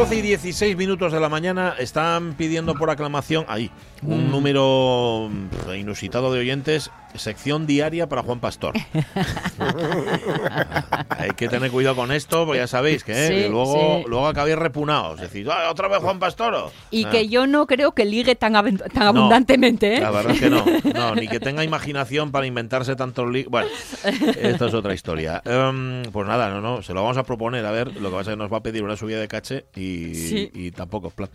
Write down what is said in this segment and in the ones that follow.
12 y 16 minutos de la mañana están pidiendo por aclamación, ahí, un número mm, inusitado de oyentes, sección diaria para Juan Pastor. Hay que tener cuidado con esto, porque ya sabéis que, ¿eh? Sí, que luego, sí. luego acabáis repunados. Decís, "Ah, ¿otra vez Juan Pastor? Y Ah. que yo no creo que ligue tan, abundantemente, ¿eh? La verdad es que no, no, ni que tenga imaginación para inventarse tantos li- Bueno, esto es otra historia. Em, pues nada, no, no, se lo vamos a proponer, a ver, lo que pasa es que nos va a pedir una subida de caché y, Sí. y tampoco es plan.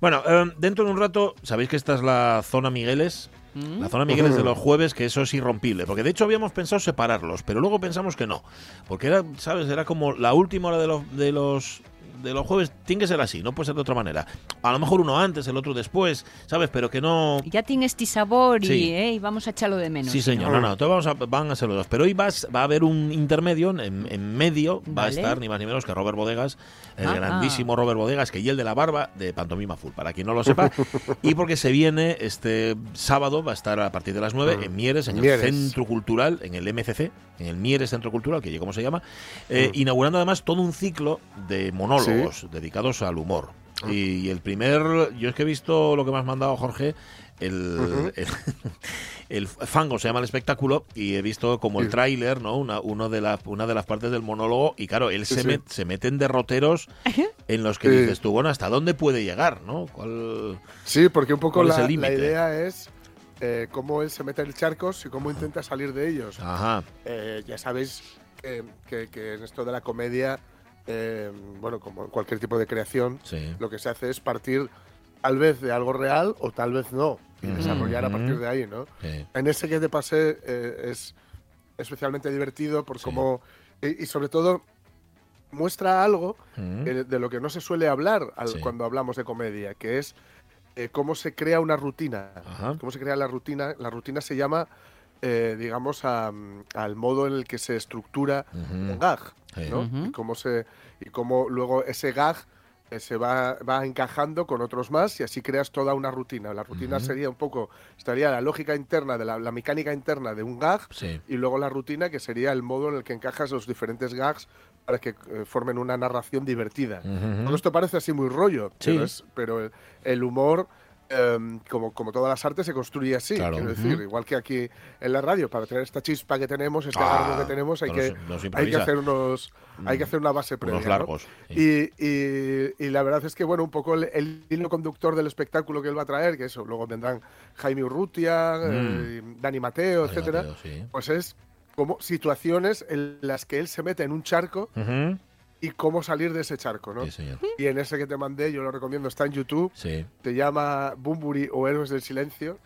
Bueno, em, dentro de un rato, sabéis que esta es la zona Migueles. La zona Migueles de los jueves, que eso es irrompible. Porque de hecho habíamos pensado separarlos, pero luego pensamos que no. Porque era, ¿sabes? Era como la última hora de de los de los jueves. Tiene que ser así, no puede ser de otra manera. A lo mejor uno antes, el otro después, ¿sabes? Pero que no. Ya tiene este sabor y. ¿eh? y vamos a echarlo de menos. Sí, señor. No, no, entonces vamos a, van a ser los dos. Pero hoy vas, va a haber un intermedio, en, en medio va a estar ni más ni menos que Robert Bodegas, el Ah, grandísimo Robert Bodegas, que y el de la barba de Pantomima Full, para quien no lo sepa. y porque se viene este sábado, va a estar a partir de las 9 en Mieres, en Mieres. el Centro Cultural, en el MCC, en el Mieres Centro Cultural, que ya como se llama, eh, inaugurando además todo un ciclo de monólogos dedicados al humor. Y, el primer, yo es que he visto lo que me has mandado, Jorge, el, el, el fango se llama el espectáculo y he visto como el Sí. tráiler, ¿no? Una, uno de la, una de las partes del monólogo y claro, él Sí, se, sí. met- se mete en derroteros en los que Sí. dices tú, bueno, ¿hasta dónde puede llegar, no? ¿Cuál- Sí, porque un poco la idea es eh, cómo él se mete en charcos y cómo intenta salir de ellos. Ajá, Eh, ya sabéis que, que- que en esto de la comedia, eh, bueno, como cualquier tipo de creación, sí. lo que se hace es partir tal vez de algo real o tal vez no, y desarrollar a partir de ahí, ¿no? sí. En ese que te pasé es especialmente divertido por Sí. cómo, y, y sobre todo muestra algo Mm. de lo que no se suele hablar al- Sí. cuando hablamos de comedia, que es eh, cómo se crea una rutina. Ajá. Cómo se crea la rutina. La rutina se llama, eh, digamos, a- al modo en el que se estructura Ujú. un gag, Sí. ¿no? Ujú. y, cómo se, y cómo luego ese gag eh, se va, va encajando con otros más y así creas toda una rutina. La rutina Ujú. sería un poco, estaría la lógica interna, de la, la mecánica interna de un gag Sí. y luego la rutina que sería el modo en el que encajas los diferentes gags para que eh, formen una narración divertida. Ujú. Todo esto parece así muy rollo, Sí. pero, es- pero el, humor, em, como, como todas las artes, se construye así. Claro. Quiero decir, igual que aquí en la radio, para tener esta chispa que tenemos, este Ah, que tenemos, hay no que, no hay que hacer unos, hay que hacer una base previa. Unos ¿no? largos. sí. Y, y- y la verdad es que, bueno, un poco el, el hilo conductor del espectáculo que él va a traer, que eso, luego vendrán Jaime Urrutia, eh, Dani Mateo, va, etcétera, tío, sí. pues es como situaciones en las que él se mete en un charco y cómo salir de ese charco, ¿no? Sí, señor. Y en ese que te mandé, yo lo recomiendo, está en YouTube, Sí. te llama Bumburi o Héroes del Silencio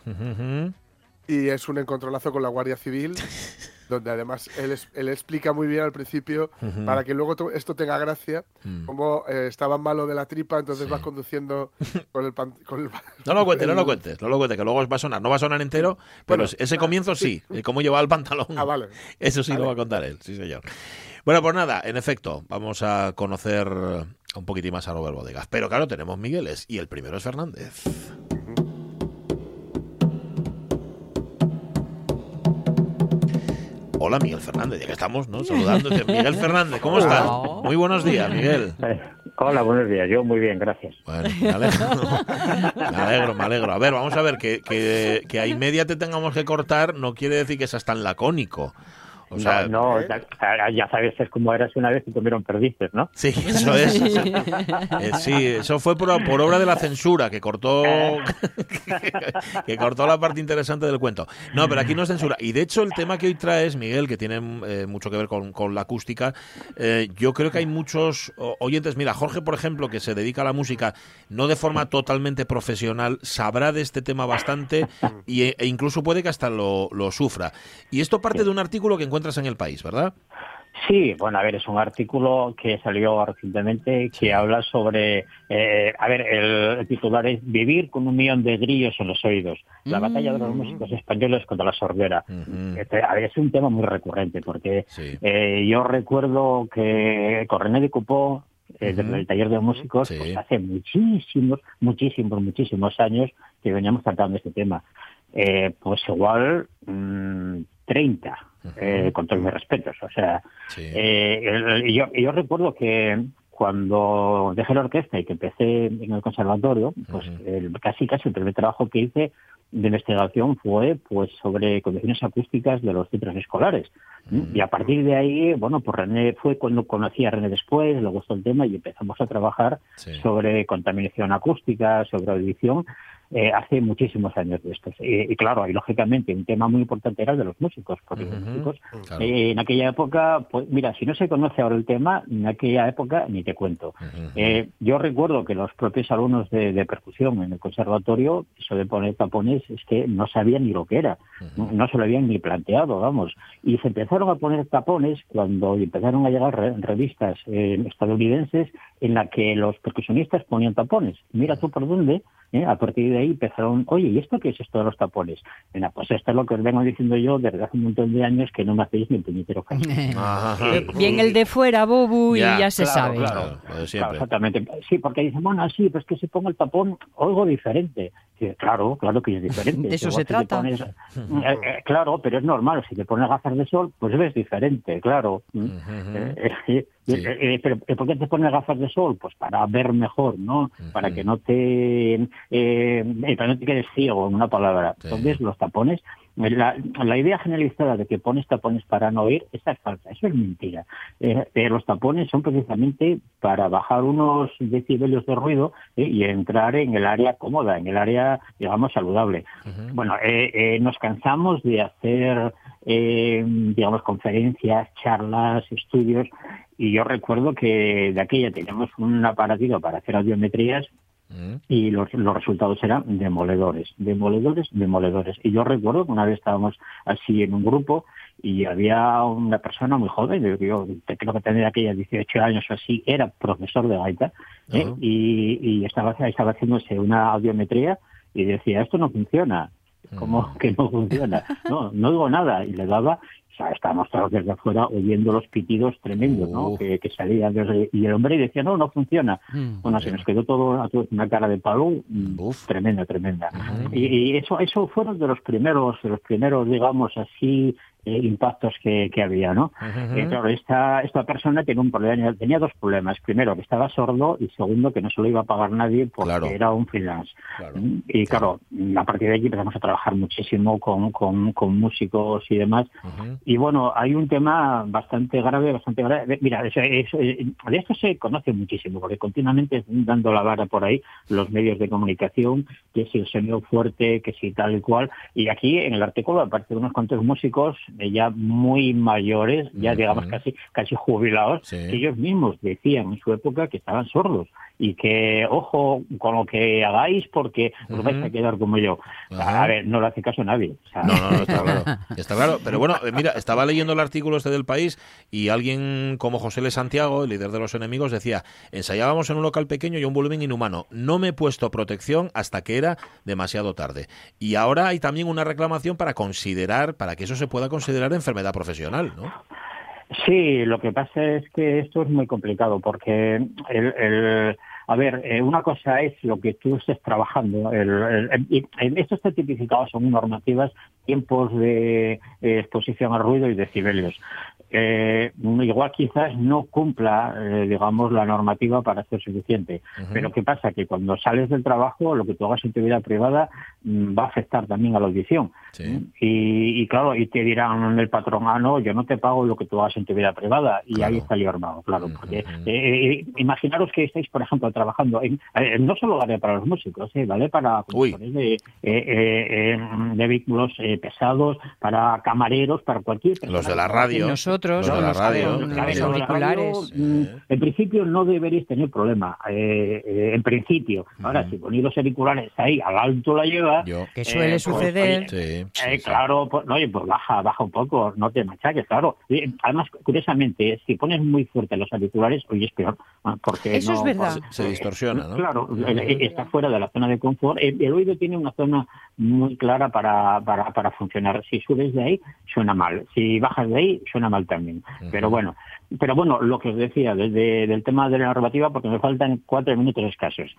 y es un encontronazo con la Guardia Civil, donde además él, él explica muy bien al principio, Ujú. para que luego to- esto tenga gracia, Mm. como eh, estaba malo de la tripa, entonces Sí. vas conduciendo con el... pan- con el No lo cuentes, no lo cuentes, no lo cuentes, que luego va a sonar. No va a sonar entero, pero Bueno, ese ah, comienzo sí, el cómo llevaba el pantalón. Ah, vale. Eso sí lo Vale. va a contar él, sí señor. Bueno, pues nada, en efecto, vamos a conocer un poquitín más a Robert Bodegas. Pero claro, tenemos Migueles y el primero es Fernández. Hola Miguel Fernández, ya que estamos, ¿no? Saludándote. Miguel Fernández, ¿cómo estás? Hola. Muy buenos días, Miguel. Eh, Hola, buenos días. Yo muy bien, gracias. Bueno, me alegro. Me alegro, me alegro. A ver, vamos a ver, que, que, que a y media te tengamos que cortar no quiere decir que seas tan lacónico. O sea, no, ¿eh? ya, ya sabes es como eras una vez y comieron perdices, ¿no? Sí, eso es. Eh, sí, eso fue por, por obra de la censura que cortó que cortó la parte interesante del cuento. No, pero aquí no es censura. Y de hecho el tema que hoy traes, Miguel, que tiene eh, mucho que ver con, con la acústica, eh, yo creo que hay muchos oyentes. Mira, Jorge, por ejemplo, que se dedica a la música no de forma totalmente profesional, sabrá de este tema bastante y, e incluso puede que hasta lo, lo sufra. Y esto parte de un artículo que encuentras en El País, ¿verdad? Sí, bueno, a ver, es un artículo que salió recientemente que habla sobre, eh, a ver, el, el titular es Vivir con un millón de grillos en los oídos, la batalla de los músicos españoles contra la sordera. Ujú. Este, a ver, es un tema muy recurrente porque Sí. eh, yo recuerdo que con René de Cupó, eh, del taller de músicos, Sí. pues hace muchísimos, muchísimos, muchísimos años que veníamos tratando este tema. Eh, pues igual mm, 30, eh, con todos mis respetos. O sea, Sí. eh, yo, yo recuerdo que cuando dejé la orquesta y que empecé en el conservatorio, pues el- casi casi el primer trabajo que hice de investigación fue pues sobre condiciones acústicas de los centros escolares. Y a partir de ahí, bueno, pues René fue cuando conocí a René después, le gustó el tema y empezamos a trabajar Sí. sobre contaminación acústica, sobre audición, eh, hace muchísimos años de estos. Y, y claro, y lógicamente un tema muy importante era el de los músicos, porque los Ujú. músicos Claro. eh, en aquella época, pues mira, si no se conoce ahora el tema, en aquella época ni te cuento. Ujú. Eh, yo recuerdo que los propios alumnos de, de percusión en el conservatorio, eso de poner tapones, es que no sabían ni lo que era, no, no se lo habían ni planteado, vamos. Y se empezaron a poner tapones cuando empezaron a llegar re- revistas eh, estadounidenses en la que los percusionistas ponían tapones. Mira tú por dónde, ¿eh? a partir de ahí empezaron, oye, ¿y esto qué es esto de los tapones? Venga, pues esto es lo que os vengo diciendo yo desde hace un montón de años que no me hacéis ni un puñetero caso. Ajá. Bien el de fuera, Bobu, Ya, y ya se claro, sabe. claro. Claro, siempre. exactamente. Sí, porque dicen, bueno, sí, pues que se ponga el tapón, oigo diferente. Sí, claro, claro que es diferente. De eso se trata. pones- eh, eh, claro, pero es normal. Si te pones gafas de sol, pues ves diferente, claro. Ujú. Eh, eh, Sí. eh, eh, pero ¿por qué te pones gafas de sol? Pues para ver mejor, ¿no? Para que no te, eh, eh, para no te quedes ciego, en una palabra. Sí. Entonces, los tapones, eh, la, la idea generalizada de que pones tapones para no oír, esa es falsa, eso es mentira. Eh, eh, los tapones son precisamente para bajar unos decibelios de ruido eh, y entrar en el área cómoda, en el área, digamos, saludable. Bueno, eh, eh, nos cansamos de hacer, eh, digamos, conferencias, charlas, estudios, y yo recuerdo que de aquella teníamos un aparatito para hacer audiometrías Mm. y los, los resultados eran demoledores, demoledores, demoledores. Y yo recuerdo que una vez estábamos así en un grupo y había una persona muy joven, yo, creo que tenía aquellos 18 años o así, era profesor de gaita ¿eh? Y, y estaba, estaba haciéndose una audiometría y decía, esto no funciona. ¿Cómo que no funciona? No, no digo nada. Y le daba, o sea, estábamos todos desde afuera oyendo los pitidos tremendos, ¿no? Que, que salían desde... Y el hombre decía, no, no funciona. Mm. Bueno, se nos quedó todo una cara de palo mm, Uf. tremenda, tremenda. Y, y eso, eso fueron de los primeros, de los primeros, digamos así, eh, impactos que, que había, ¿no? Eh, claro, esta, esta persona tenía un problema, tenía dos problemas. Primero, que estaba sordo y segundo, que no se lo iba a pagar nadie porque Claro. era un freelance. Claro. Mm, Y claro, a partir de aquí empezamos a trabajar muchísimo con, con, con músicos y demás. Y bueno, hay un tema bastante grave, bastante grave. Mira, eso- eso- eh, de esto se conoce muchísimo, porque continuamente dando la vara por ahí los medios de comunicación, que si el sonido fuerte, que si tal y cual. Y aquí en el artículo, aparte de unos cuantos músicos ya muy mayores, ya digamos casi, casi jubilados, Sí. que ellos mismos decían en su época que estaban sordos y que, ojo, con lo que hagáis porque os vais a quedar como yo. A ver, no le hace caso a nadie. O sea, No, no, no, está claro. Está claro. Pero bueno, eh, mira, estaba leyendo el artículo este del país y alguien como José L. Santiago, el líder de los enemigos, decía, ensayábamos en un local pequeño y un volumen inhumano. No me he puesto protección hasta que era demasiado tarde. Y ahora hay también una reclamación para considerar, para que eso se pueda considerar enfermedad profesional, ¿no? Sí, lo que pasa es que esto es muy complicado porque el, el- a ver, eh, una cosa es lo que tú estés trabajando. El, el- el- el- esto está tipificado, son normativas, tiempos de eh, exposición al ruido y decibelios. Eh, igual quizás no cumpla, eh, digamos, la normativa para ser suficiente. Pero ¿qué pasa? Que cuando sales del trabajo, lo que tú hagas en tu vida privada mm, va a afectar también a la audición. Sí. Y, y claro, y te dirán el patrón, ah, no, yo no te pago lo que tú hagas en tu vida privada. Y Claro. ahí está el armado, claro. Porque eh, eh, imaginaros que estáis, por ejemplo, trabajando, en, eh, no solo vale para los músicos, eh, vale para conductores de, eh, eh, eh, de vehículos eh, pesados, para camareros, para cualquier persona. Los de la radio. Nosotros, Los de la radio. los auriculares. en principio no deberéis tener problema, eh, eh, en principio. Ahora, si ponéis los auriculares ahí, al alto la lleva, Yo. Que suele pues, suceder. oye, Sí, sí, eh, sí. claro, pues, no, oye, pues baja, baja un poco, no te machaques, claro. Además, curiosamente, si pones muy fuerte los auriculares, oye, es peor, porque Eso no- es verdad. Se, se distorsiona, ¿no? Claro, eh, está fuera de la zona de confort. El, el oído tiene una zona muy clara para, para, para funcionar. Si subes de ahí, suena mal. Si bajas de ahí, suena mal también. Pero bueno, pero bueno, lo que os decía desde del tema de la normativa, porque me faltan cuatro minutos escasos.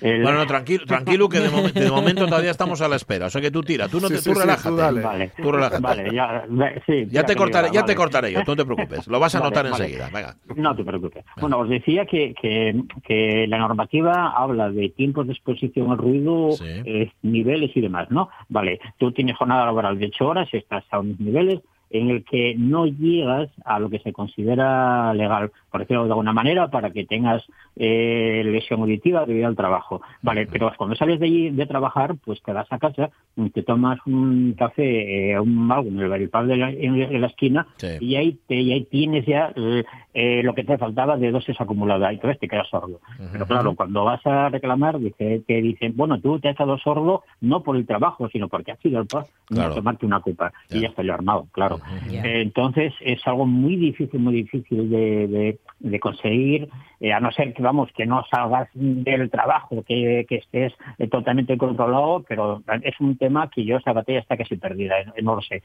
El- Bueno, no, tranquilo, tranquilo que de, momen- de momento todavía estamos a la espera. O sea que tú tira, tú no Sí, te, sí, tú sí, relájate. tú. Vale, Tú relájate. vale, ya, ve- sí, Ya te cortaré, ya te cortaré yo, tú no te preocupes. Lo vas a Vale, notar vale. enseguida. Venga. No te preocupes. Bueno, os decía que, que, que la normativa habla de tiempos de exposición al ruido, Sí. eh, niveles y demás, ¿no? Vale, tú tienes jornada laboral de 8 horas, estás a unos niveles en el que no llegas a lo que se considera legal, por decirlo de alguna manera, para que tengas eh, lesión auditiva debido al trabajo. Vale, pero cuando sales de allí de trabajar, pues te vas a casa, te tomas un café, eh, un, algo en el baripal de la, en, la esquina Sí. y ahí, te, y ahí tienes ya eh, lo que te faltaba de dosis acumulada y entonces te quedas sordo. Pero claro, cuando vas a reclamar, dice, te dicen, bueno, tú te has quedado sordo no por el trabajo, sino porque has ido al Claro. a tomarte una copa y ya está yo armado, claro. Eh, Entonces es algo muy difícil, muy difícil de, de- de conseguir, eh, a no ser que, vamos, que no salgas del trabajo, que, que estés eh, totalmente controlado, pero es un tema que yo esa batalla está casi perdida, eh, no lo sé.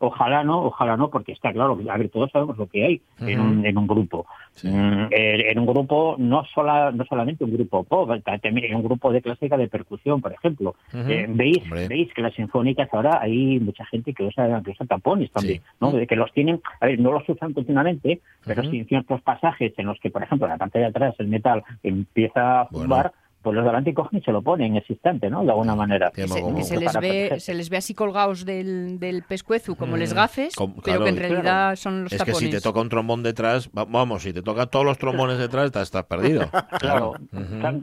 Ojalá no, ojalá no, porque está claro, a ver, todos sabemos lo que hay en, un, en un grupo. Sí. Mm, en un grupo, no, sola, no solamente un grupo pop, también en un grupo de clásica de percusión, por ejemplo. Veis, Hombre. veis que las sinfónicas ahora hay mucha gente que usa, que tapones también, Sí. ¿no? De que los tienen, a ver, no los usan continuamente, pero Ujú. si en ciertos pasajes en los que, por ejemplo, la pantalla de atrás, el metal, empieza a Bueno. Pues los delante cogen y se lo ponen en ese instante, ¿no? De alguna manera. Qué Que se, que les ve, protegerse. se les ve así colgados del, del pescuezo como Mm, les gafes, com- pero claro, que en realidad son los Es que tapones. si te toca un trombón detrás, va- vamos, si te toca todos los trombones detrás, estás, estás perdido. Claro,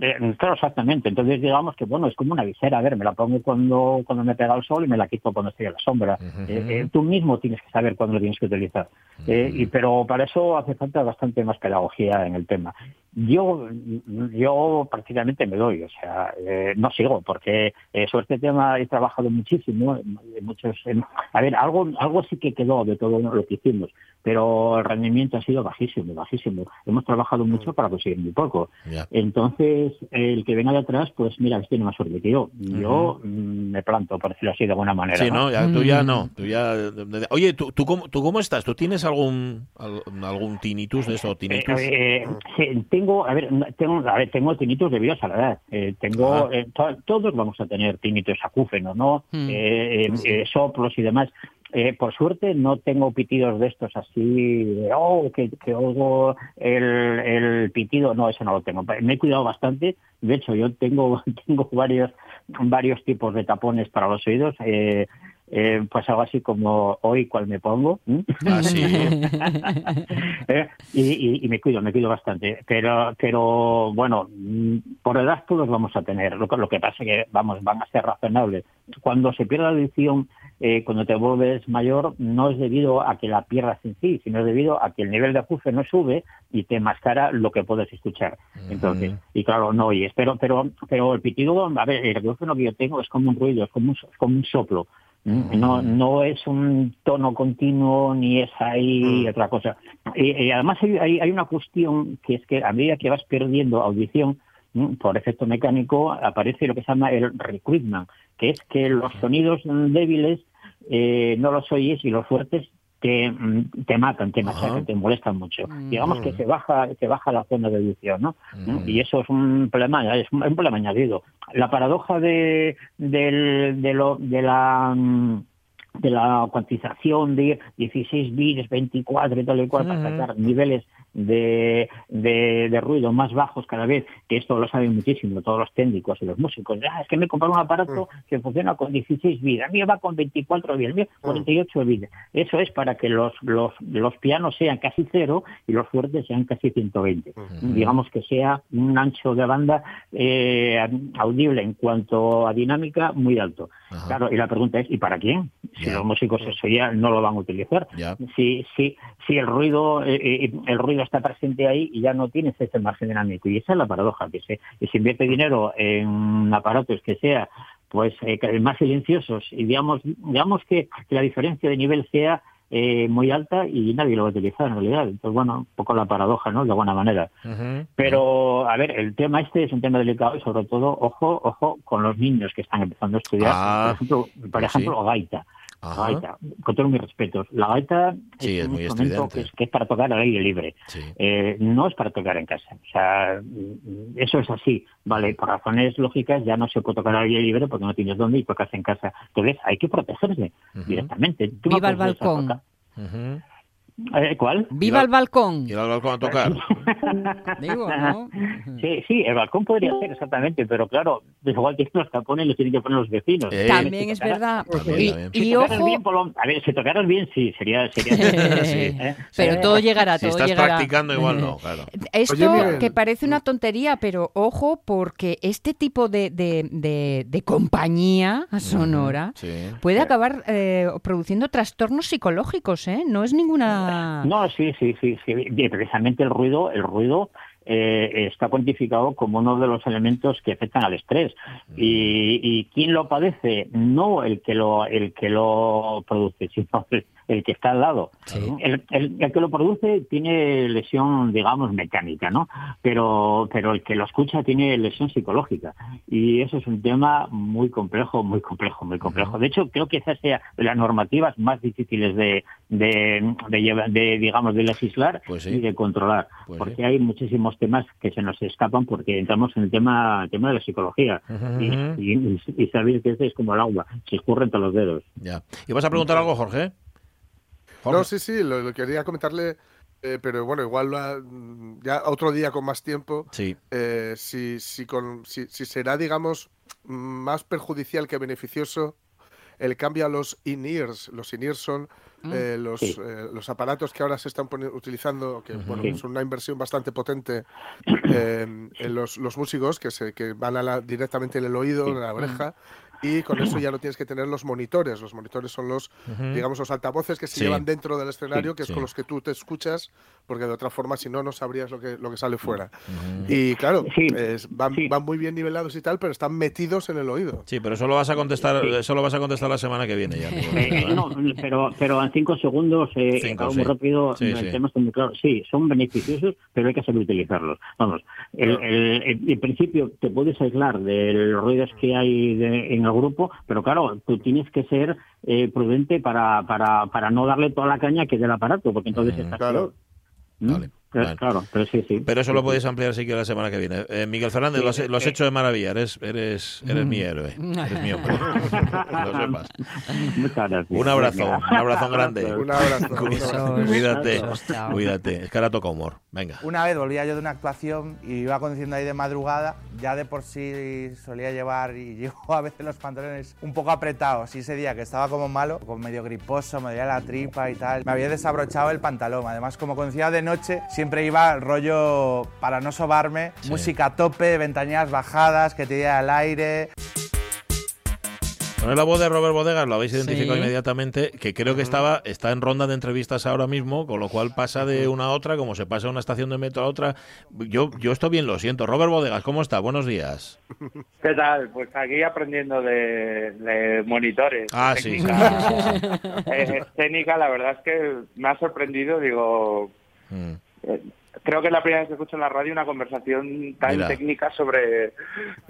eh, claro, exactamente. Entonces digamos que bueno, es como una visera. A ver, me la pongo cuando, cuando me pega el sol y me la quito cuando estoy a la sombra. Eh, eh, tú mismo tienes que saber cuándo lo tienes que utilizar. Eh, y, pero para eso hace falta bastante más pedagogía en el tema. Yo, yo prácticamente me doy, o sea, eh, no sigo, porque eh, sobre este tema he trabajado muchísimo, muchos, en- a ver, algo, algo sí que quedó de todo lo que hicimos, pero el rendimiento ha sido bajísimo, bajísimo. Hemos trabajado mucho para conseguir muy poco. Entonces, el que venga de atrás, pues mira, tiene más suerte que yo. Yo mm, me planto, por decirlo así de alguna manera. Sí, ¿no? no, ya, tú ya Mm. no. Tú ya, oye, ¿tú, tú, cómo, ¿tú cómo estás? ¿Tú tienes algún, al- algún tinnitus de eso? Eh, ¿Tinnitus? eh, sí, tengo, a ver, tengo, a ver, tengo tinnitus debido a la edad. Eh, tengo, Ah. eh, to- todos vamos a tener tinnitus acúfenos, ¿no? Mm. Eh, eh, eh, soplos y demás. Eh, por suerte no tengo pitidos de estos así, de, oh, que, que oigo el, el pitido, no, eso no lo tengo. Me he cuidado bastante, de hecho yo tengo, tengo varios, varios tipos de tapones para los oídos, eh, eh, pues algo así como hoy cuál me pongo. ¿m? Ah, sí. Eh, y, y- y me cuido, me cuido bastante. Pero, pero bueno, mm, por edad todos vamos a tener. Lo, que- lo que pasa es que, vamos, van a ser razonables. Cuando se pierde la audición, eh, cuando te vuelves mayor, no es debido a que la pierdas en sí, sino es debido a que el nivel de ajuste no sube y te mascara lo que puedes escuchar. Entonces, y claro, no oyes. Pero, pero, pero el pitido, a ver, el micrófono que yo tengo es como un ruido, es como un, es como un soplo. No, no es un tono continuo ni es ahí otra cosa. Y, y además hay, hay, hay una cuestión que es que a medida que vas perdiendo audición. Por efecto mecánico aparece lo que se llama el recruitment, que es que los sonidos débiles eh, no los oyes y los fuertes te, mm, te matan, te machacan, te molestan mucho. Digamos que se baja, se baja la zona de audición, ¿no? Mm. Y eso es un problema, es un, es un problema añadido. La paradoja de, del- de, lo, de la mm, de la cuantización de 16 bits, 24 y tal y cual, para sacar niveles de, de, de ruido más bajos cada vez, que esto lo saben muchísimo todos los técnicos y los músicos. Ah, es que me he comprado un aparato que funciona con 16 bits, a mí va con 24 bits, a mí 48 bits. Eso es para que los, los, los pianos sean casi cero y los fuertes sean casi 120. Digamos que sea un ancho de banda eh, audible en cuanto a dinámica muy alto. Claro, y la pregunta es, ¿y para quién? Si los músicos eso ya no lo van a utilizar. Si, si, si el ruido eh, eh, el ruido está presente ahí y ya no tienes ese margen dinámico. Y esa es la paradoja, que se, que se invierte dinero en aparatos que sea pues eh, más silenciosos y digamos, digamos que la diferencia de nivel sea eh, muy alta y nadie lo va a utilizar en realidad. Entonces, bueno, un poco la paradoja, ¿no? De alguna manera. Pero, a ver, el tema este es un tema delicado y sobre todo, ojo, ojo con los niños que están empezando a estudiar, Ah, por ejemplo, por pues sí. ejemplo gaita. Ajá. La gaita, con todos mis respetos. La gaita Sí, es un muy instrumento estridente. que es, que es para tocar al aire libre. Sí. Eh, no es para tocar en casa. O sea, eso es así. Vale, por razones lógicas ya no se puede tocar al aire libre porque no tienes dónde y tocas en casa. Entonces hay que protegerse directamente. Tú no Viva el puedes balcón. Eh, ¿Cuál? ¡Viva el balcón! Ir al balcón a tocar. Digo, ¿no? Sí, sí, el balcón podría ser exactamente, pero claro, igual que los tapones los tienen que poner los vecinos. Eh. También Si es verdad. También, Y, también. y si tocaran ojo, bien, lo- a ver, si tocaran bien, sí, sería... sería Sí. ¿eh? pero todo llegará, Si todo estás llegará. practicando, igual no, claro. Esto Oye, que parece una tontería, pero ojo, porque este tipo de, de- de- de compañía sonora Sí. puede acabar eh, produciendo trastornos psicológicos, ¿eh? No es ninguna... No, sí, sí, sí, sí. Precisamente el ruido, el ruido eh, está cuantificado como uno de los elementos que afectan al estrés. Y, y quién lo padece, no el que lo, el que lo produce, sino el, el que está al lado. El, el- el que lo produce tiene lesión, digamos, mecánica, ¿no? Pero, pero el que lo escucha tiene lesión psicológica. Y eso es un tema muy complejo, muy complejo, muy complejo. De hecho, creo que esa sea de las normativas más difíciles de, de, de digamos, de legislar Pues sí. y de controlar. Pues porque sí. hay muchísimos temas que se nos escapan porque entramos en el tema, el tema de la psicología. Y, y, que este es como el agua, se escurre entre los dedos. Ya. ¿Y vas a preguntar algo, Jorge? No, sí, sí, lo, lo quería comentarle, eh, pero bueno, igual mm, ya otro día con más tiempo, Sí. eh, si, si, con, si, si será, digamos, mm, más perjudicial que beneficioso el cambio a los in-ears. Los in-ears son eh, los, Sí. eh, los aparatos que ahora se están utilizando, que bueno, Sí. son una inversión bastante potente eh, en los, los músicos que, se, que van a la- directamente en el oído, en la oreja. Y con eso ya no tienes que tener los monitores. Los monitores son los, digamos, los altavoces que se Sí. llevan dentro del escenario, que es Sí. con los que tú te escuchas, porque de otra forma, si no, no sabrías lo que, lo que sale fuera. Y claro, Sí. es- van, Sí. van muy bien nivelados y tal, pero están metidos en el oído. Sí, pero eso lo vas a contestar, eso lo vas a contestar la semana que viene ya. Eh, eh, no, pero, pero en cinco segundos, eh, Cinco, muy rápido, Sí, el sí. tema está muy claro. Sí, son beneficiosos, pero hay que saber utilizarlos. Vamos, el, el- el- en principio te puedes aislar de los ruidos que hay de- en el grupo, pero claro, tú tienes que ser eh, prudente para, para, para no darle toda la caña que del aparato, porque entonces estás claro. peor. ¿Mm? Vale, vale. Claro, pero sí, sí. Pero eso lo podéis ampliar si quieres la semana que viene. Eh, Miguel Fernández, lo has, lo has hecho de maravilla. Eres, eres, eres mi héroe. Eres mi hombre. Lo sepas. Muchas gracias. Un abrazo, un abrazo grande. Un abrazo. Cuídate, cuídate. Es que ahora toca humor. Venga. Una vez volvía yo de una actuación y iba conduciendo ahí de madrugada, ya de por sí solía llevar y llevo a veces los pantalones un poco apretados y ese día que estaba como malo, como medio griposo, me dolía la tripa y tal, me había desabrochado el pantalón. Además, como conducía de noche, siempre iba rollo para no sobarme, Sí. música a tope, ventanillas bajadas, que te diera al aire. Con la voz de Robert Bodegas lo habéis identificado Sí. inmediatamente, que creo que estaba está en ronda de entrevistas ahora mismo, con lo cual pasa de una a otra, como se pasa de una estación de metro a otra. Yo, yo esto bien lo siento. Robert Bodegas, ¿cómo está? Buenos días. ¿Qué tal? Pues aquí aprendiendo de, de monitores. Ah, de sí, técnica. sí, Eh, técnica, la verdad es que me ha sorprendido, digo, Mm. Eh, creo que es la primera vez que escucho en la radio una conversación tan Mira. técnica sobre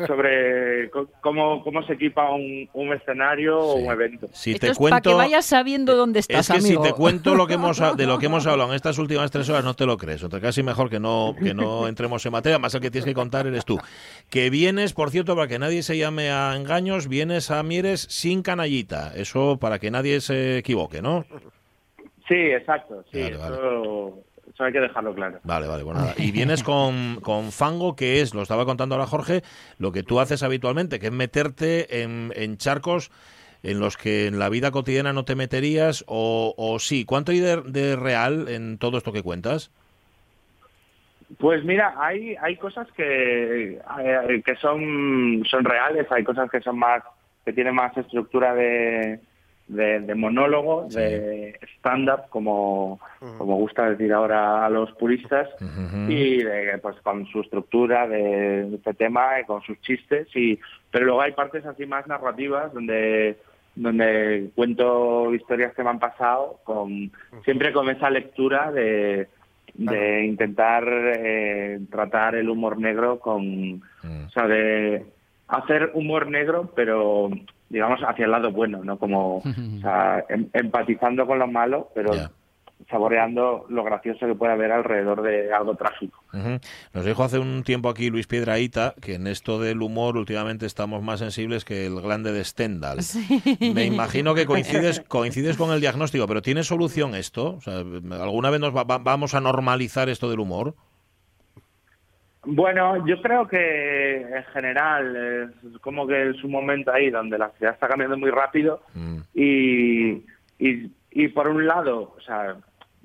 sobre cómo, cómo se equipa un, un escenario o un evento. Si Esto te es para cuento... que vayas sabiendo dónde Es estás, que amigo. si te cuento lo que hemos, de lo que hemos hablado en estas últimas tres horas, no te lo crees. Entonces, casi mejor que no, que no entremos en materia. Más el que tienes que contar eres tú. Que vienes, por cierto, para que nadie se llame a engaños, vienes a Mieres sin canallita. Eso para que nadie se equivoque, ¿no? Sí, exacto. Sí, Vale, vale. eso, eso hay que dejarlo claro. Vale, vale, bueno, nada. Y vienes con, con Fango, que es, lo estaba contando ahora Jorge, lo que tú haces habitualmente, que es meterte en, en charcos en los que en la vida cotidiana no te meterías, o, o sí. ¿Cuánto hay de, de real en todo esto que cuentas? Pues mira, hay, hay cosas que, eh, que son, son reales, hay cosas que son más, que tienen más estructura de, de, de monólogo, Sí. de stand-up, como, como gusta decir ahora a los puristas, y de, pues con su estructura de este tema, y con sus chistes, y pero luego hay partes así más narrativas donde donde cuento historias que me han pasado, con siempre con esa lectura de, de intentar eh, tratar el humor negro con, Mm. o sea, de hacer humor negro, pero digamos hacia el lado bueno, no como, o sea, em- empatizando con lo malo, pero saboreando lo gracioso que puede haber alrededor de algo trágico. Nos dijo hace un tiempo aquí Luis Piedraíta que en esto del humor últimamente estamos más sensibles que el glande de Stendhal. Me imagino que coincides, coincides con el diagnóstico, pero ¿tiene solución esto? O sea, ¿Alguna vez nos va- va- vamos a normalizar esto del humor? Bueno, yo creo que en general es como que es un momento ahí donde la sociedad está cambiando muy rápido Mm. y, y, y por un lado, o sea,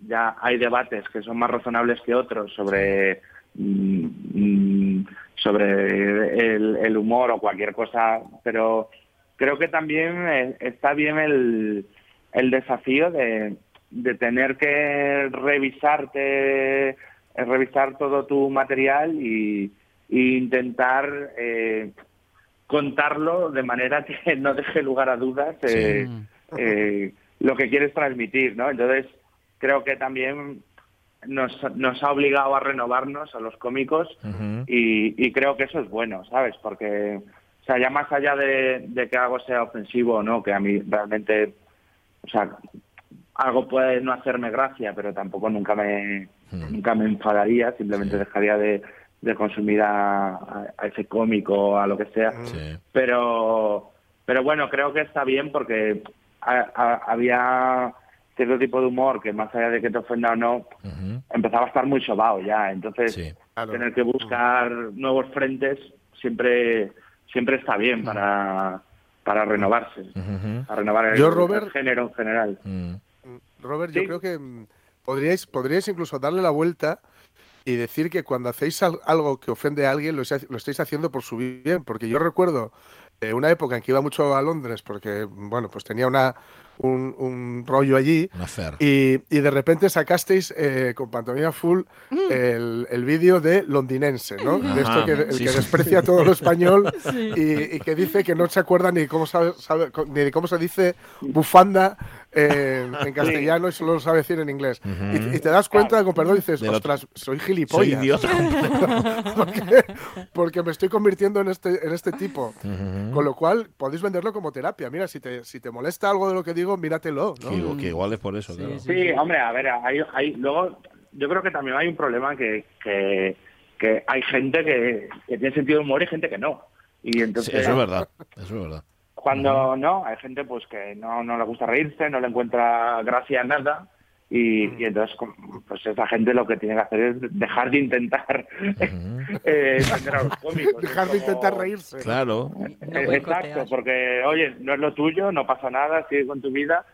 ya hay debates que son más razonables que otros sobre mm, mm, sobre el, el humor o cualquier cosa, pero creo que también eh, está bien el, el desafío de, de tener que revisarte, eh, revisar todo tu material y, y intentar eh, contarlo de manera que no deje lugar a dudas eh, eh, lo que quieres transmitir, ¿no? Entonces creo que también nos, nos ha obligado a renovarnos a los cómicos y creo que eso es bueno, ¿sabes? Porque, o sea, ya más allá de, de que algo sea ofensivo o no, que a mí realmente, o sea, algo puede no hacerme gracia, pero tampoco nunca me, nunca me enfadaría, simplemente dejaría de, de consumir a, a- a ese cómico o a lo que sea. Sí. Pero, pero bueno, creo que está bien porque ha- ha- había cierto tipo de humor que más allá de que te ofenda o no, empezaba a estar muy sobado ya. Entonces, Sí. Claro. tener que buscar nuevos frentes siempre siempre está bien para, para renovarse, para renovar el, Yo, el Robert- género en general. Robert, yo creo que podríais, podríais incluso darle la vuelta y decir que cuando hacéis al- algo que ofende a alguien, lo, estáis- lo estáis haciendo por su bien. Porque yo recuerdo eh, una época en que iba mucho a Londres porque, bueno, pues tenía una, un, un rollo allí. Una fer. Y, y de repente sacasteis eh, con pantomima full el, el vídeo de londinense, ¿no? De esto Ajá, que, el sí, que sí. desprecia todo lo español y, y que dice que no se acuerda ni cómo sabe, sabe- ni de cómo se dice bufanda en, en castellano y solo lo sabe decir en inglés. y, y te das cuenta, con perdón, dices, ostras, soy Soy gilipollas. idiota. porque, porque me estoy convirtiendo en este, en este tipo. Con lo cual, podéis venderlo como terapia. Mira, si te, si te molesta algo de lo que digo, míratelo. ¿no? Que, que igual es por eso, claro. Sí, hombre, a ver, hay, hay, luego yo creo que también hay un problema que, que, que hay gente que, que tiene sentido de humor y gente que no. Y Sí, entonces, eso es verdad. Eso es verdad. Cuando no, hay gente pues que no, no le gusta reírse, no le encuentra gracia en nada. Y, y entonces, pues esa gente lo que tiene que hacer es dejar de intentar eh, vender a los cómicos. Dejar de intentar reírse. Claro. Exacto, porque, oye, no es lo tuyo, no pasa nada, sigue con tu vida.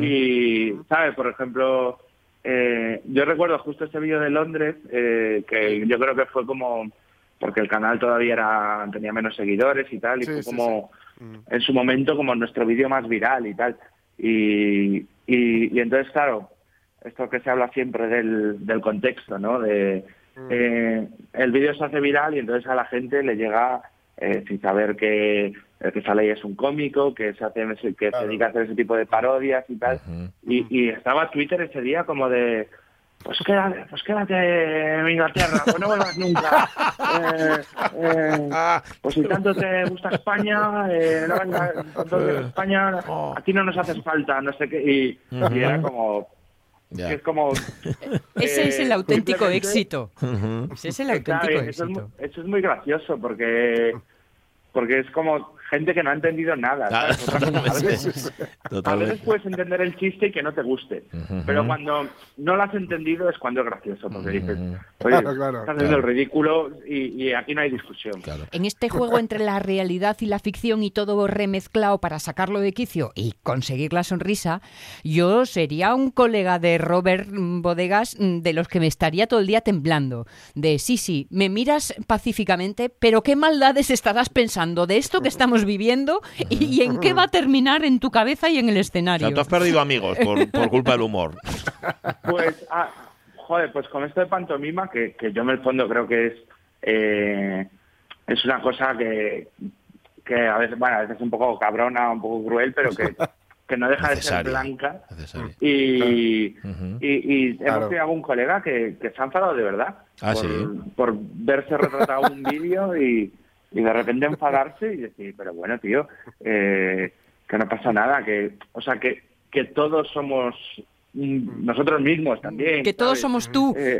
Y, ¿sabes? Por ejemplo, eh, yo recuerdo justo ese vídeo de Londres, eh, que yo creo que fue como, porque el canal todavía era tenía menos seguidores y tal, y Sí, fue sí, como, Mm. en su momento, como nuestro vídeo más viral y tal. Y, y, y entonces, claro, esto que se habla siempre del, del contexto, ¿no? De, eh, el vídeo se hace viral y entonces a la gente le llega eh, sin saber que el que sale ahí es un cómico, que se hace que se dedica a hacer ese tipo de parodias y tal. Y estaba Twitter ese día como de pues quédate, pues quédate en Inglaterra, pues no vuelvas nunca. Eh, eh, pues si tanto te gusta España, eh, no vengas, tanto te gusta España, aquí no nos haces falta, no sé qué. Y, y era como, Ya. es como... Ese es el eh, auténtico éxito. Ese es el Claro, auténtico eso, es, éxito. eso es muy gracioso porque porque es como gente que no ha entendido nada. Ah, a, veces, a puedes entender el chiste y que no te guste, pero cuando no lo has entendido es cuando es gracioso, porque dices, oye, Claro, claro. estás haciendo el ridículo y, y aquí no hay discusión. Claro. En este juego entre la realidad y la ficción y todo remezclado para sacarlo de quicio y conseguir la sonrisa, yo sería un colega de Robert Bodegas mm, de los que me estaría todo el día temblando. De sí, sí, me miras pacíficamente, pero qué maldades estarás pensando de esto que estamos viviendo y, y en qué va a terminar en tu cabeza y en el O escenario. sea, tú has perdido amigos por, por culpa del humor. Pues, ah, joder, pues con esto de pantomima, que, que yo en el fondo creo que es eh, es una cosa que, que a veces, bueno, a veces es un poco cabrona, un poco cruel, pero que, que no deja de ser blanca. Necesario. Y, y Claro. hemos tenido algún colega que, que se ha enfadado de verdad Ah, por, ¿sí? por verse retratado un vídeo y, y de repente enfadarse y decir, pero bueno, tío, eh, que no pasa nada, que, o sea, que, que todos somos mm, nosotros mismos también. que todos ¿sabes? somos tú. Eh,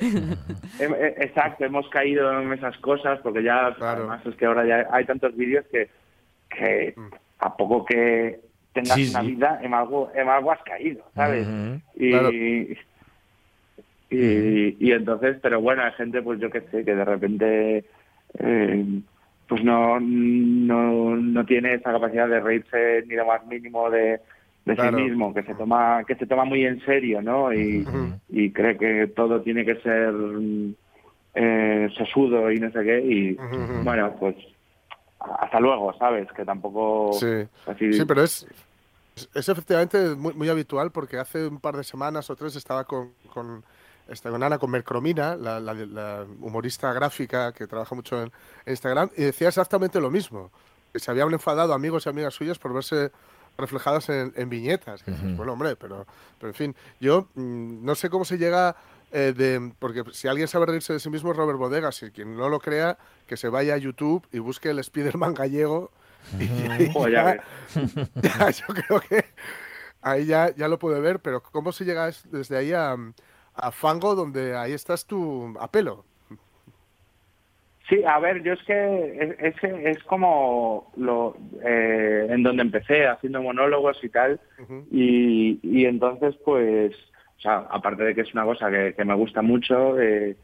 em- eh, exacto, hemos caído en esas cosas porque ya, Claro. además es que ahora ya hay tantos vídeos que, que a poco que tengas Sí, una sí. vida, en algo, en algo has caído, ¿sabes? Ujú. Y, Claro. y, y entonces, pero bueno, hay gente, pues yo qué sé, que de repente eh, pues no, no, no tiene esa capacidad de reírse ni lo más mínimo de, de Claro. sí mismo, que se toma que se toma muy en serio, ¿no? Y, y cree que todo tiene que ser mm, eh, sesudo y no sé qué. Y bueno, pues hasta luego, ¿sabes? Que tampoco... Sí. así- Sí, pero es, es, es efectivamente muy, muy habitual porque hace un par de semanas o tres estaba con, con, este, con Ana, con Mercromina, la, la- la humorista gráfica que trabaja mucho en, Instagram, y decía exactamente lo mismo. Que se habían enfadado amigos y amigas suyas por verse reflejadas en, en viñetas. Y dices, Bueno, hombre, pero, pero en fin, yo mm, no sé cómo se llega eh, de... Porque si alguien sabe reírse de sí mismo es Robert Bodegas, y quien no lo crea, que se vaya a YouTube y busque el Spiderman gallego. Y, ahí Joder, ya ya- ves. ya, yo creo que ahí ya, ya lo puede ver, pero ¿cómo se llega es- desde ahí a, a Fango, donde ahí estás tú a pelo? Sí, a ver, yo es que es, es, como lo, eh, en donde empecé, haciendo monólogos y tal, y, y entonces pues, o sea, aparte de que es una cosa que, que me gusta mucho, eh,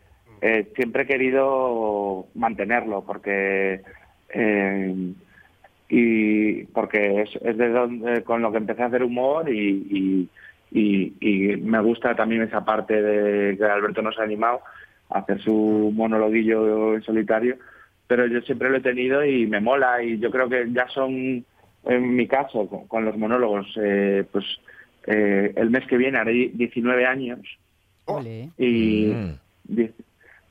eh, siempre he querido mantenerlo, porque eh, y porque es, es de donde con lo que empecé a hacer humor y, y, y- y me gusta también esa parte de que Alberto nos ha animado a hacer su monologuillo en solitario, pero yo siempre lo he tenido y me mola y yo creo que ya son, en mi caso, con, con los monólogos, eh, pues eh, el mes que viene haré 19 años Ole. y Mm. die-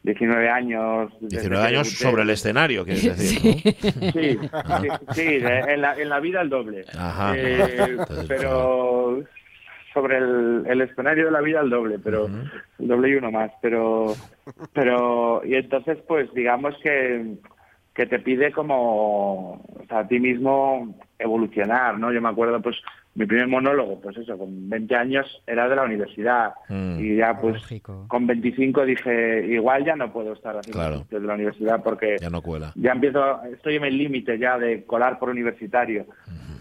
19 años. desde 19 que años sobre el escenario, quieres decir. ¿no? Sí, sí, sí, de- en, la, en la vida el doble. Ajá. Eh, Entonces, pero sobre el, el escenario de la vida el doble, pero el doble y uno más. Pero, pero y entonces pues digamos que que te pide como o sea, a ti mismo evolucionar, ¿no? Yo me acuerdo pues mi primer monólogo, pues eso, con 20 años era de la universidad Mm. y ya pues Lógico. con 25 dije, igual ya no puedo estar haciendo Claro. de la universidad porque Ya no cuela. ya empiezo, estoy en el límite ya de colar por universitario.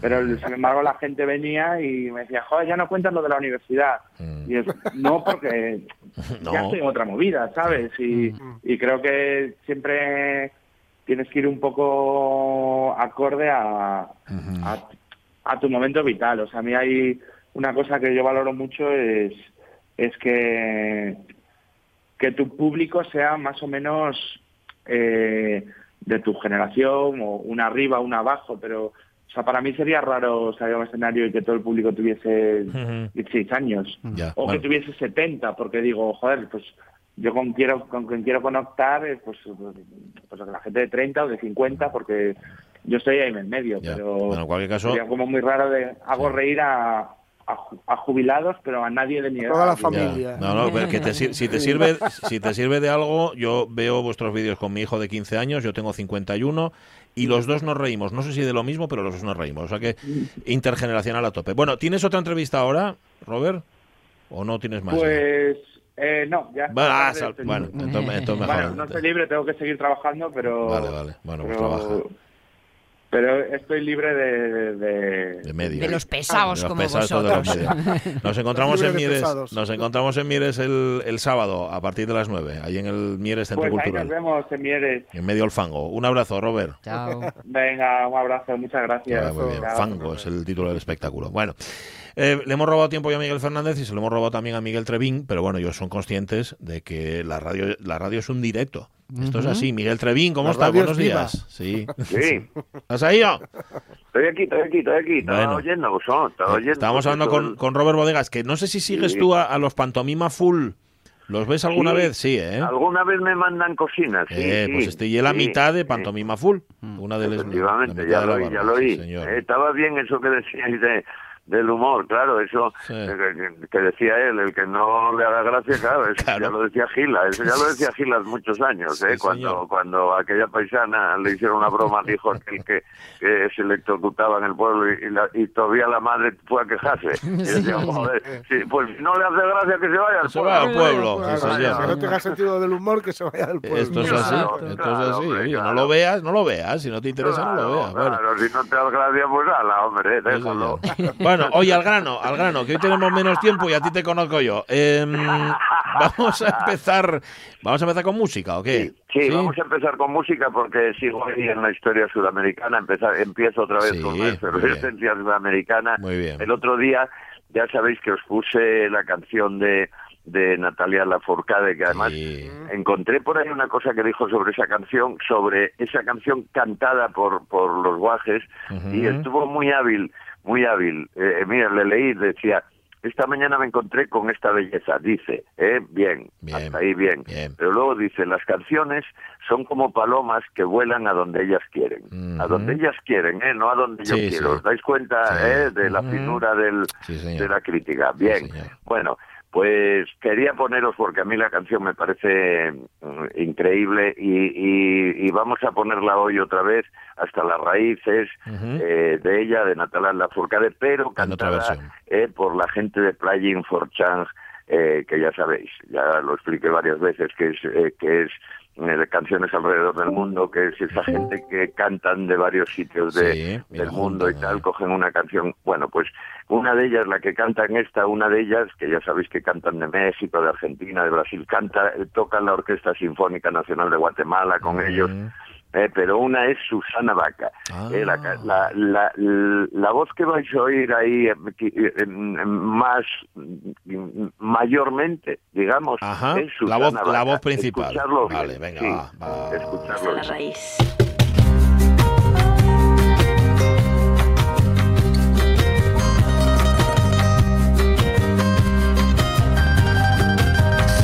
Pero sin embargo la gente venía y me decía, joder, ya no cuentas lo de la universidad. Mm. Y es, no, porque No. ya estoy en otra movida, ¿sabes? Y, y creo que siempre tienes que ir un poco acorde a, a, a tu momento vital. O sea, a mí hay una cosa que yo valoro mucho es, es que, que tu público sea más o menos eh, de tu generación, o una arriba, una abajo, pero o sea, para mí sería raro salir a un escenario y que todo el público tuviese Ujú. 16 años o bueno. que tuviese 70, porque digo, joder, pues yo con quiero con quien quiero conectar es pues, pues la gente de 30 o de 50, porque yo estoy ahí en el medio, Ya. pero Bueno, en cualquier caso, sería como muy raro de hago reír a, a, ju- a jubilados, pero a nadie de mi edad. Toda la Ya. familia. No, no, pero que te sir- si, te sirve, si te sirve de algo, yo veo vuestros vídeos con mi hijo de 15 años, yo tengo 51, y los dos nos reímos. No sé si de lo mismo, pero los dos nos reímos. O sea que intergeneracional a tope. Bueno, ¿tienes otra entrevista ahora, Robert? ¿O no tienes más? Pues eh, no, ya. Bueno, ah, sal- bueno, entonces, entonces mejor. Bueno, no estoy libre, tengo que seguir trabajando, pero. Vale, vale. Bueno, pues trabaja. Pero estoy libre de. de, De los pesados De los como pesados de vosotros. los medios. Nos encontramos en Mieres, nos encontramos en Mieres el, el sábado a partir de las 9, ahí en el Mieres Centro Pues ahí Cultural, nos vemos, en Mieres. en medio del fango. Un abrazo, Robert. Chao. Venga, un abrazo, muchas gracias. Ah, muy bien. Chao. Fango es el título del espectáculo. Bueno, eh, le hemos robado tiempo ya a Miguel Fernández y se lo hemos robado también a Miguel Trevín, pero bueno, ellos son conscientes de que la radio, la radio es un directo. Esto es así. Miguel Trevín, ¿cómo La estás? Buenos es días. Sí. Sí, ¿Estás ahí yo? estoy aquí, estoy aquí, estoy aquí. Estaba Bueno. oyendo, vosotros, estaba oyendo. Estábamos hablando Todo con, el- con Robert Bodegas, que no sé si sigues Sí. tú a, a los Pantomima Full. ¿Los ves alguna Sí. vez? Sí, ¿eh? Alguna vez me mandan cocinas, sí, Eh, sí, pues estoy en la sí, mitad de sí. Pantomima Full. Una de las Efectivamente, ya lo oí, ya lo. Eh, estaba bien eso que decíais de, del humor, claro, eso Sí. que, que decía él, el que no le haga gracia, claro, eso Claro. ya lo decía Gila, eso ya lo decía Gila hace muchos años, Sí, eh, señor. cuando cuando a aquella paisana le hicieron una broma, dijo aquel que, que se electrocutaba en el pueblo y, y la- y todavía la madre fue a quejarse. Y decía, joder, sí, pues no le hace gracia que se vaya al Se va al pueblo. pueblo, Claro, señor. que no tenga sentido del humor, que se vaya del pueblo. Esto es así, Claro, esto es así. hombre, no lo veas, no lo veas. Si no te interesa, no lo Claro, veas. Bueno, claro, si no te da gracia, pues ala, hombre, déjalo. señor. Bueno, oye, al grano, al grano, que hoy tenemos menos tiempo y a ti te conozco yo. Em, vamos a empezar, vamos a empezar con música, ¿o qué? Sí, sí, vamos a empezar con música porque sigo ahí en la historia sudamericana. Empezar, empiezo otra vez Sí, con la efervescencia sudamericana. Muy bien. El otro día, ya sabéis que os puse la canción de, de Natalia Lafourcade, que además Sí. encontré por ahí una cosa que dijo sobre esa canción, sobre esa canción cantada por, por los guajes, y Ujú. estuvo muy hábil, muy hábil. Eh, mira, le leí, decía, esta mañana me encontré con esta belleza, dice, ¿eh? Bien, Bien, hasta ahí bien. bien. Pero luego dice, las canciones son como palomas que vuelan a donde ellas quieren. A donde ellas quieren, ¿eh? No a donde yo quiero. sí. ¿Os dais cuenta Sí. eh? de la finura del, de la crítica? Bien. Bueno, pues quería poneros porque a mí la canción me parece mm, increíble y, y- y vamos a ponerla hoy otra vez hasta las raíces eh, de ella, de Natalia Lafourcade, pero cantada eh, por la gente de Playing for Change, eh, que ya sabéis, ya lo expliqué varias veces, que es, eh, que es de canciones alrededor del mundo, que es esa gente que cantan de varios sitios de, Sí, del mundo y tal, eh. cogen una canción. Bueno, pues una de ellas, la que canta en esta, una de ellas, que ya sabéis que cantan de México, de Argentina, de Brasil, canta, eh, tocan la Orquesta Sinfónica Nacional de Guatemala con ellos. Eh, pero una es Susana Vaca. Ah. Eh, la, la, la, la voz que vais a oír ahí eh, eh, mm, más mm, mayormente, digamos, Ajá, es la Susana voz, la Vaca. voz principal. Escucharlo bien, Vale, venga, sí, va, va. escucharlo la bien. raíz.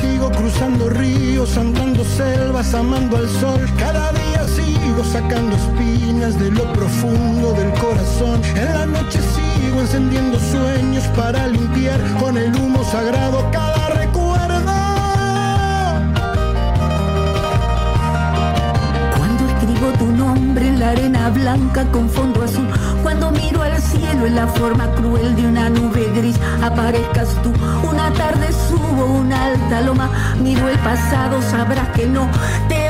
Sigo cruzando ríos, andando selvas, amando al sol. Cada día sacando espinas de lo profundo del corazón. En la noche sigo encendiendo sueños para limpiar con el humo sagrado cada recuerdo. Cuando escribo tu nombre en la arena blanca con fondo azul, cuando miro al cielo en la forma cruel de una nube gris, aparezcas tú. Una tarde subo una alta loma, miro el pasado, sabrás que no te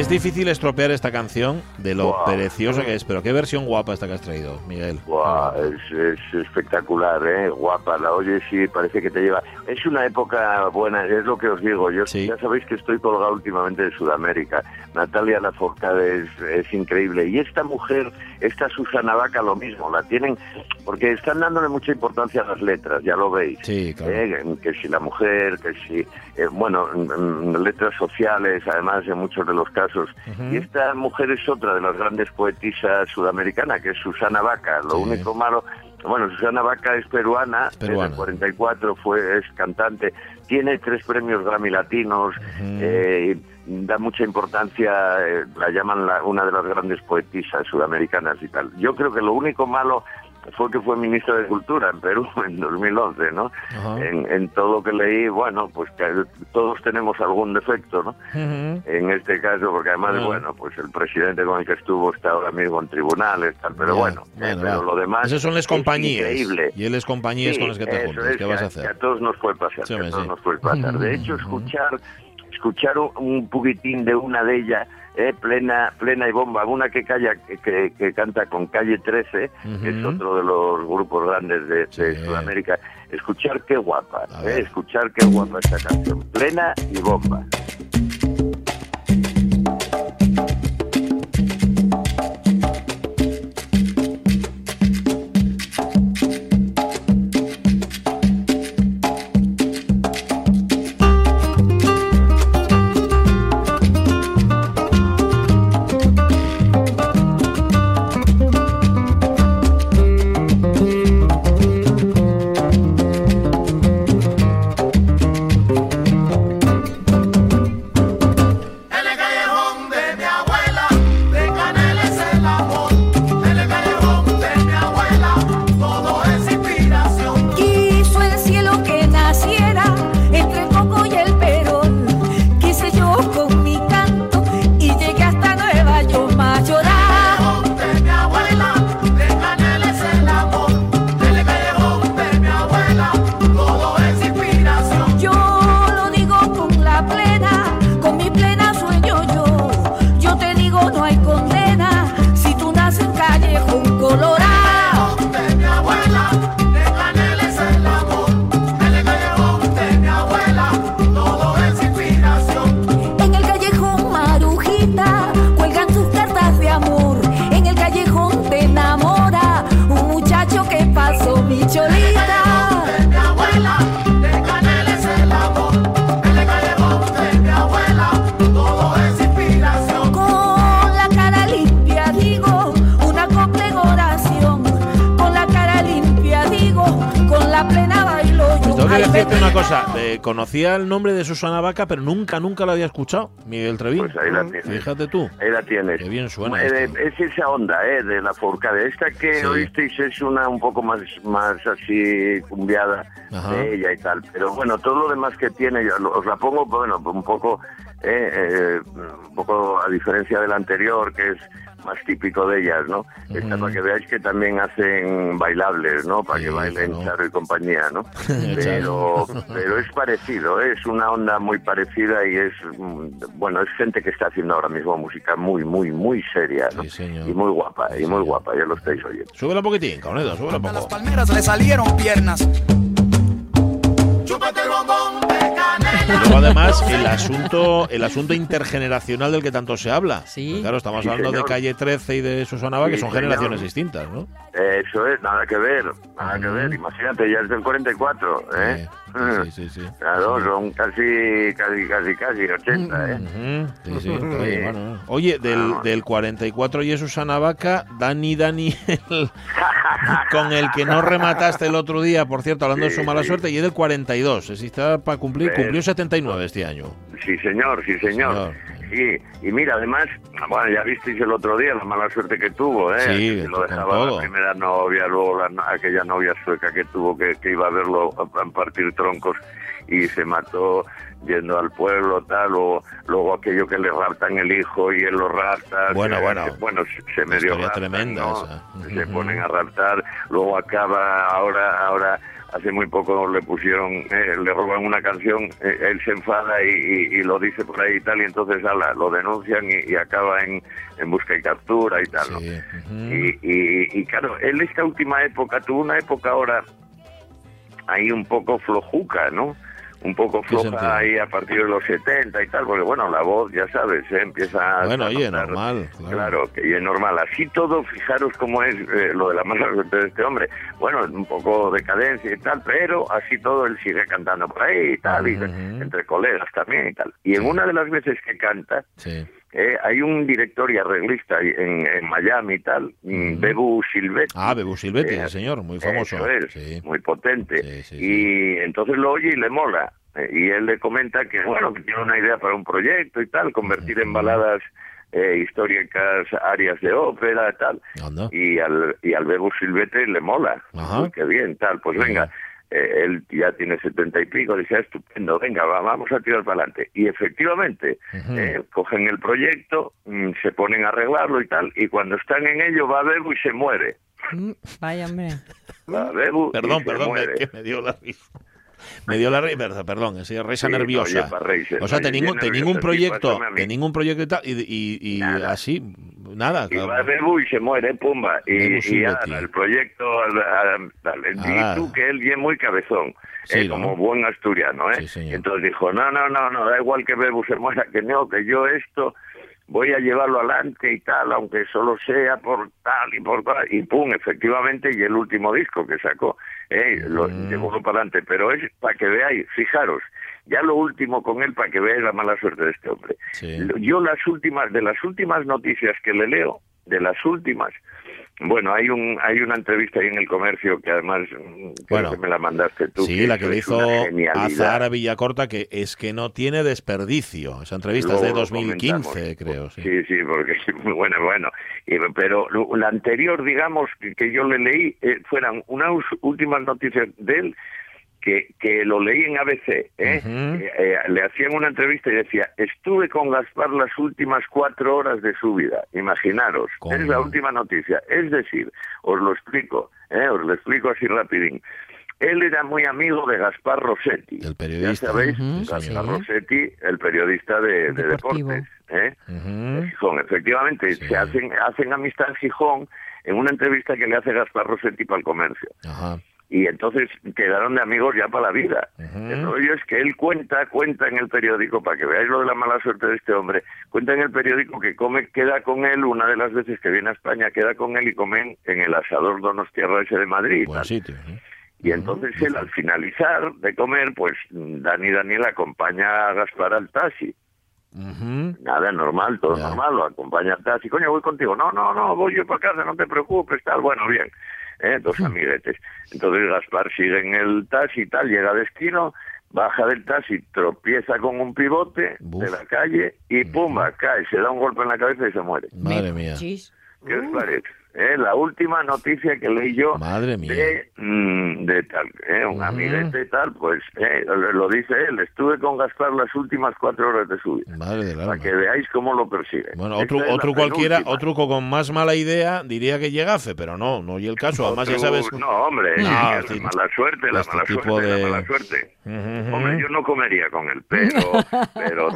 es, difícil estropear esta canción de lo preciosa que es, pero qué versión guapa esta que has traído, Miguel. Guau, es, es espectacular, ¿eh? guapa, la oyes y parece que te lleva. Es una época buena, es lo que os digo. Yo ya sabéis que estoy colgado últimamente de Sudamérica. Natalia Lafourcade es, es increíble. Y esta mujer, esta Susana Vaca, lo mismo, la tienen, porque están dándole mucha importancia a las letras, ya lo veis. Sí, claro. ¿eh? Que si la mujer, que si, eh, bueno, letras sociales, además, en muchos de los casos. Y esta mujer es otra de las grandes poetisas sudamericanas, que es Susana Vaca. Lo único malo, bueno, Susana Vaca es peruana, Peruana. desde el 44 fue, es cantante, tiene tres premios Grammy Latinos, eh, da mucha importancia, eh, la llaman la- una de las grandes poetisas sudamericanas y tal. Yo creo que lo único malo fue que fue ministro de Cultura en Perú en 2011, ¿no? En, en todo lo que leí, bueno, pues que todos tenemos algún defecto, ¿no? en este caso, porque además, Ah. bueno, pues el presidente con el que estuvo está ahora mismo en tribunales, tal, pero bueno, eh, bueno, pero lo demás Esas son las es compañías. increíble. Y él es compañías Sí, con las que te juntas. es, ¿Qué vas a que hacer? a todos nos puede pasar, Sí, que a hombre, todos sí. nos puede pasar. De hecho, escuchar escuchar un poquitín de una de ellas, eh, plena plena y bomba, una que calla que, que- canta con Calle 13, que es otro de los grupos grandes de, de Sudamérica. Escuchar qué guapa, eh, escuchar qué guapa esta canción, plena y bomba. Conocía el nombre de Susana Vaca, pero nunca, nunca lo había escuchado. Miguel Trevín. Pues ahí la tienes. Fíjate tú. Ahí la tienes. Qué bien suena Eh, es esa onda, eh, de la Forcade. Esta que Sí. oísteis es una un poco más, más así cumbiada Ajá. de ella y tal. Pero bueno, todo lo demás que tiene, yo os la pongo, bueno, un poco, eh, eh, un poco a diferencia del anterior, que es más típico de ellas, ¿no? Esta para que veáis que también hacen bailables, ¿no? Para que bailen Charo y compañía, ¿no? pero, pero es parecido, ¿eh? es una onda muy parecida y es, mm, bueno, es gente que está haciendo ahora mismo música muy, muy, muy seria, ¿no? Y muy guapa, y muy guapa, ya lo estáis oyendo. Súbela un poquitín, Caunedo, súbela un poco. palmeras le salieron piernas. Luego además el asunto, el asunto intergeneracional del que tanto se habla. Porque, Claro, estamos Sí, hablando de. Calle 13 y de Susana Vaca, que Sí, son señor. generaciones distintas, ¿no? Eso es, nada que ver, nada que ver. Imagínate, ya es del 44, ¿eh? Sí, sí, sí. Claro, son casi, casi, casi, casi 80, ¿eh? Sí, sí, oye, bueno, Oye, del, del 44 y es Susana Vaca, Dani Dani, el- con el que no remataste el otro día, por cierto, hablando de su mala suerte, y es del 42, es está para cumplir, cumplió 79 este año. Sí, señor, sí, señor. Sí, y mira, además, bueno, ya visteis el otro día la mala suerte que tuvo, ¿eh? Sí, Que lo dejaba la primera novia, luego la, aquella novia sueca que tuvo que, que iba a verlo a, a partir troncos y se mató yendo al pueblo, tal, o luego aquello que le raptan el hijo y él lo rapta. Bueno, que- bueno. que, bueno, se- se medio raptan, tremenda ¿no? esa. Se ponen a raptar, luego acaba ahora, ahora hace muy poco le pusieron, eh, le roban una canción, eh, él se enfada y, y- y lo dice por ahí y tal, y entonces ala, lo denuncian y, y acaba en, en busca y captura y tal. ¿no? y, y- y claro, él esta última época, tuvo una época ahora ahí un poco flojuca, ¿no? Un poco floja ahí a partir de los 70 y tal, porque bueno, la voz, ya sabes, ¿eh? empieza a... Bueno, oye, notar- normal. Claro. Claro, que es normal. Así todo, fijaros cómo es eh, lo de la mala suerte de este hombre. Bueno, un poco decadencia y tal, pero así todo él sigue cantando por ahí y tal, y entre colegas también y tal. Y en una de las veces que canta, Sí. Eh, hay un director y arreglista en, en Miami y tal, Bebu Silvetti. Ah, Bebu Silvetti, Eh, señor, muy famoso. Eso es, Sí. muy potente. Y entonces lo oye y le mola. Eh, Y él le comenta que, bueno, que tiene una idea para un proyecto y tal, convertir en baladas eh, históricas áreas de ópera y tal. Y al, y al Bebu Silvete le mola. Ajá. Uy, qué bien, tal. Pues venga, eh, él ya tiene setenta y pico, dice, "Ah, estupendo, venga, va, vamos a tirar para adelante. Y efectivamente, eh, cogen el proyecto, mm, se ponen a arreglarlo y tal, y cuando están en ello va Bebu y se muere. Mm, Vaya, hombre. Va Bebu y Perdón, se perdón, me, muere. que me dio la risa. Me dio la risa, perdón, esa risa Sí, nerviosa. oye, para reírse, o sea, oye, ningún, nervioso, ningún proyecto, ningún proyecto y tal, y, y- y así, nada. Y va y se muere, pumba. Y, ala, el proyecto, y tú que él bien muy cabezón, Sí, eh, ¿no? como buen asturiano, ¿eh? Entonces dijo, no, no, no, no, da igual que Bebu se muera, que no, que yo esto voy a llevarlo adelante y tal, aunque solo sea por tal y por tal, y pum, efectivamente, y el último disco que sacó, eh, lo Mm. llevó para adelante, pero es para que veáis, fijaros, ya lo último con él, para que veáis la mala suerte de este hombre. Yo las últimas, de las últimas noticias que le leo, de las últimas, bueno, hay un hay una entrevista ahí en el comercio que además mm, Bueno. que me la mandaste tú. Sí, la que le hizo a. Zahara Villacorta, que es que no tiene desperdicio. Esa entrevista es de Luego lo 2015, comentamos. creo. Sí. Sí, sí, porque es muy bueno, bueno. Pero la anterior, digamos, que, que yo le leí, eh, fueran unas últimas noticias de él que, que lo leí en ABC. ¿eh? Eh, eh, le hacían una entrevista y decía, estuve con Gaspar las últimas cuatro horas de su vida. Imaginaros, es la última noticia. Es decir, os lo explico, ¿eh? os lo explico así rapidín. Él era muy amigo de Gaspar Rossetti. El periodista. Ya sabéis, Gaspar. Rossetti, el periodista de, de deportes. ¿eh? de Gijón, efectivamente, se hacen, hacen amistad en Gijón en una entrevista que le hace Gaspar Rossetti para el comercio. Y entonces quedaron de amigos ya para la vida. El rollo es que él cuenta, cuenta en el periódico, para que veáis lo de la mala suerte de este hombre, cuenta en el periódico que come, queda con él, una de las veces que viene a España, queda con él y comen en el asador Donostiarra ese de Madrid. y tal. Y entonces él, al finalizar de comer, pues Dani Daniel acompaña a Gaspar al taxi. Nada, normal, todo normal, lo acompaña al taxi. Coño, voy contigo. No, no, no, voy yo para casa, no te preocupes, tal. Bueno, bien. ¿Eh? Dos amiguetes. Entonces Gaspar sigue en el taxi y tal, llega a destino, baja del taxi, tropieza con un pivote de la calle y pumba, cae, se da un golpe en la cabeza y se muere. Madre mía. ¿Qué os parece? Eh, la última noticia que leí yo Madre mía. de, mm, de tal, eh, un amiguete y tal, pues eh, lo lo dice él, estuve con Gaspar las últimas cuatro horas de su vida. Madre del alma. Para que veáis cómo lo persigue. Bueno, Esta otro, otro cualquiera, penúltima. otro con más mala idea diría que llegafe, pero no, no y el caso. Además, ya Otro- sabes. No, hombre, No, la mala suerte, la este mala tipo suerte, de- la mala suerte. Hombre, yo no comería con él, pero... pero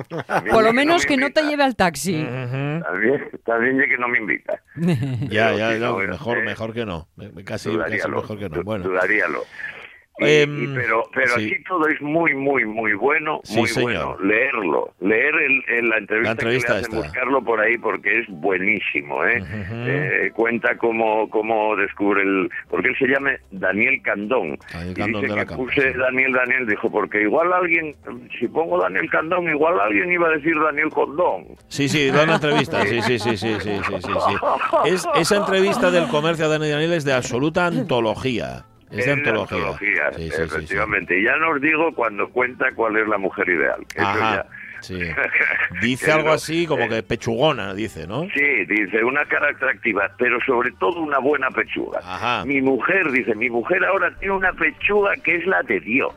Por ya lo menos me que no te lleve al taxi. También, también ya que no me invita. Ya, Pero ya, no, mejor, eh, mejor que no. Casi, casi mejor que no. Bueno. dudaríalo. Y- Em, y pero pero sí. así todo es muy, muy, muy bueno, Sí, muy señor. bueno. Leerlo, leer el, el- la entrevista, La entrevista que le hacen, buscarlo por ahí porque es buenísimo. ¿eh? Eh, cuenta cómo, cómo descubre el... Porque él se llama Daniel Candón. y Candón dice de la que puse Daniel Daniel, dijo, porque igual alguien, si pongo Daniel Candón, igual alguien iba a decir Daniel Condón. Sí, sí, da una entrevista. Sí, sí, sí, sí, sí, sí, sí, sí. Es, esa entrevista del comercio a Dani Daniel es de absoluta antología. Es de antología. antología, Sí, sí, efectivamente. Y ya no os digo cuando cuenta cuál es la mujer ideal. eso Ajá, ya-. Dice algo así como que pechugona, dice, ¿no? Sí, dice, una cara atractiva, pero sobre todo una buena pechuga. Mi mujer, dice, mi mujer ahora tiene una pechuga que es la de Dios.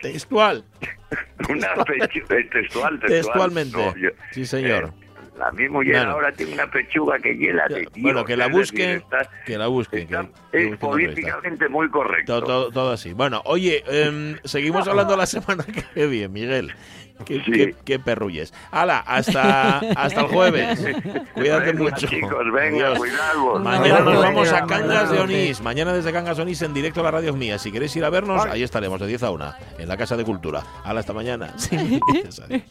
Textual. Una pechuga, textual, textual. Textualmente. No, yo- Sí, señor. La mi mujer Bueno. ahora tiene una pechuga que hiela de tío. Bueno, que la busquen, está- que la busquen. que- que es entrevista. políticamente muy correcto. Todo, todo- todo así. Bueno, oye, em, seguimos hablando la semana que viene, Miguel. Qué, qué- qué perrulles. Hala, hasta, hasta el jueves. Cuídate Venga, mucho. chicos, venga, Adiós. cuidadvos. Mañana nos vamos a Cangas de. Onís. Mañana desde Cangas de Onís en directo a la radio mía. Si queréis ir a vernos, ahí estaremos de 10 a 1 en la Casa de Cultura. Hala, hasta mañana. Sí.